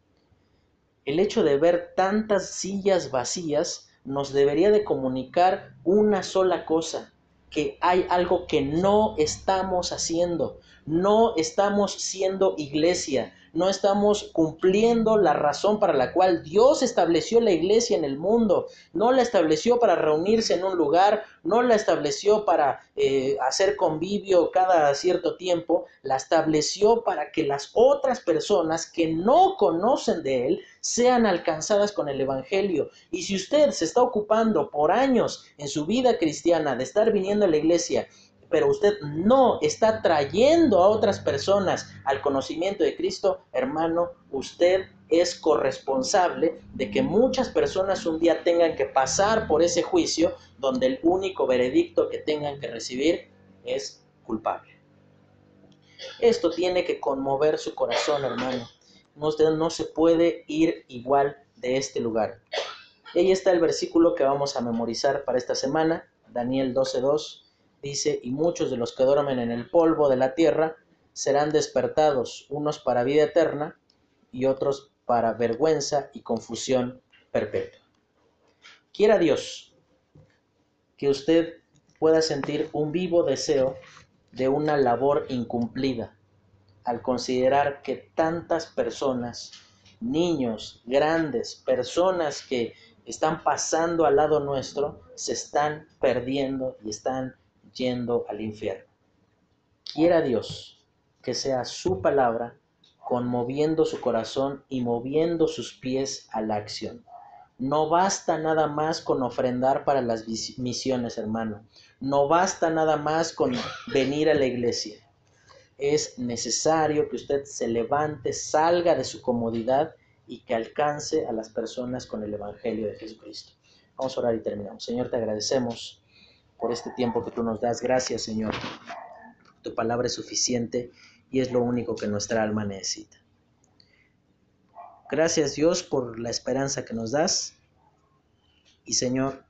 El hecho de ver tantas sillas vacías nos debería de comunicar una sola cosa, que hay algo que no estamos haciendo, no estamos siendo iglesia, no estamos cumpliendo la razón para la cual Dios estableció la iglesia en el mundo. No la estableció para reunirse en un lugar, no la estableció para eh, hacer convivio cada cierto tiempo, la estableció para que las otras personas que no conocen de Él sean alcanzadas con el Evangelio. Y si usted se está ocupando por años en su vida cristiana de estar viniendo a la iglesia pero usted no está trayendo a otras personas al conocimiento de Cristo, hermano, usted es corresponsable de que muchas personas un día tengan que pasar por ese juicio donde el único veredicto que tengan que recibir es culpable. Esto tiene que conmover su corazón, hermano. Usted no se puede ir igual de este lugar. Y ahí está el versículo que vamos a memorizar para esta semana, Daniel 12.2, dice, y muchos de los que duermen en el polvo de la tierra serán despertados, unos para vida eterna y otros para vergüenza y confusión perpetua. Quiera Dios que usted pueda sentir un vivo deseo de una labor incumplida al considerar que tantas personas, niños, grandes, personas que están pasando al lado nuestro, se están perdiendo y están yendo al infierno. Quiera Dios que sea su palabra conmoviendo su corazón y moviendo sus pies a la acción. No basta nada más con ofrendar para las misiones, hermano. No basta nada más con venir a la iglesia. Es necesario que usted se levante, salga de su comodidad y que alcance a las personas con el Evangelio de Jesucristo. Vamos a orar y terminamos. Señor, te agradecemos por este tiempo que tú nos das. Gracias, Señor. Tu palabra es suficiente y es lo único que nuestra alma necesita. Gracias Dios por la esperanza que nos das. Y Señor,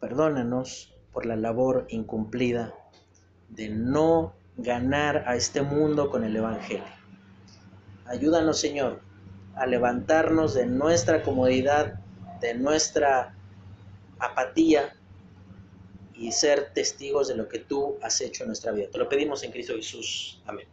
perdónanos por la labor incumplida de no ganar a este mundo con el Evangelio. Ayúdanos Señor a levantarnos de nuestra comodidad, de nuestra apatía y ser testigos de lo que tú has hecho en nuestra vida. Te lo pedimos en Cristo Jesús. Amén.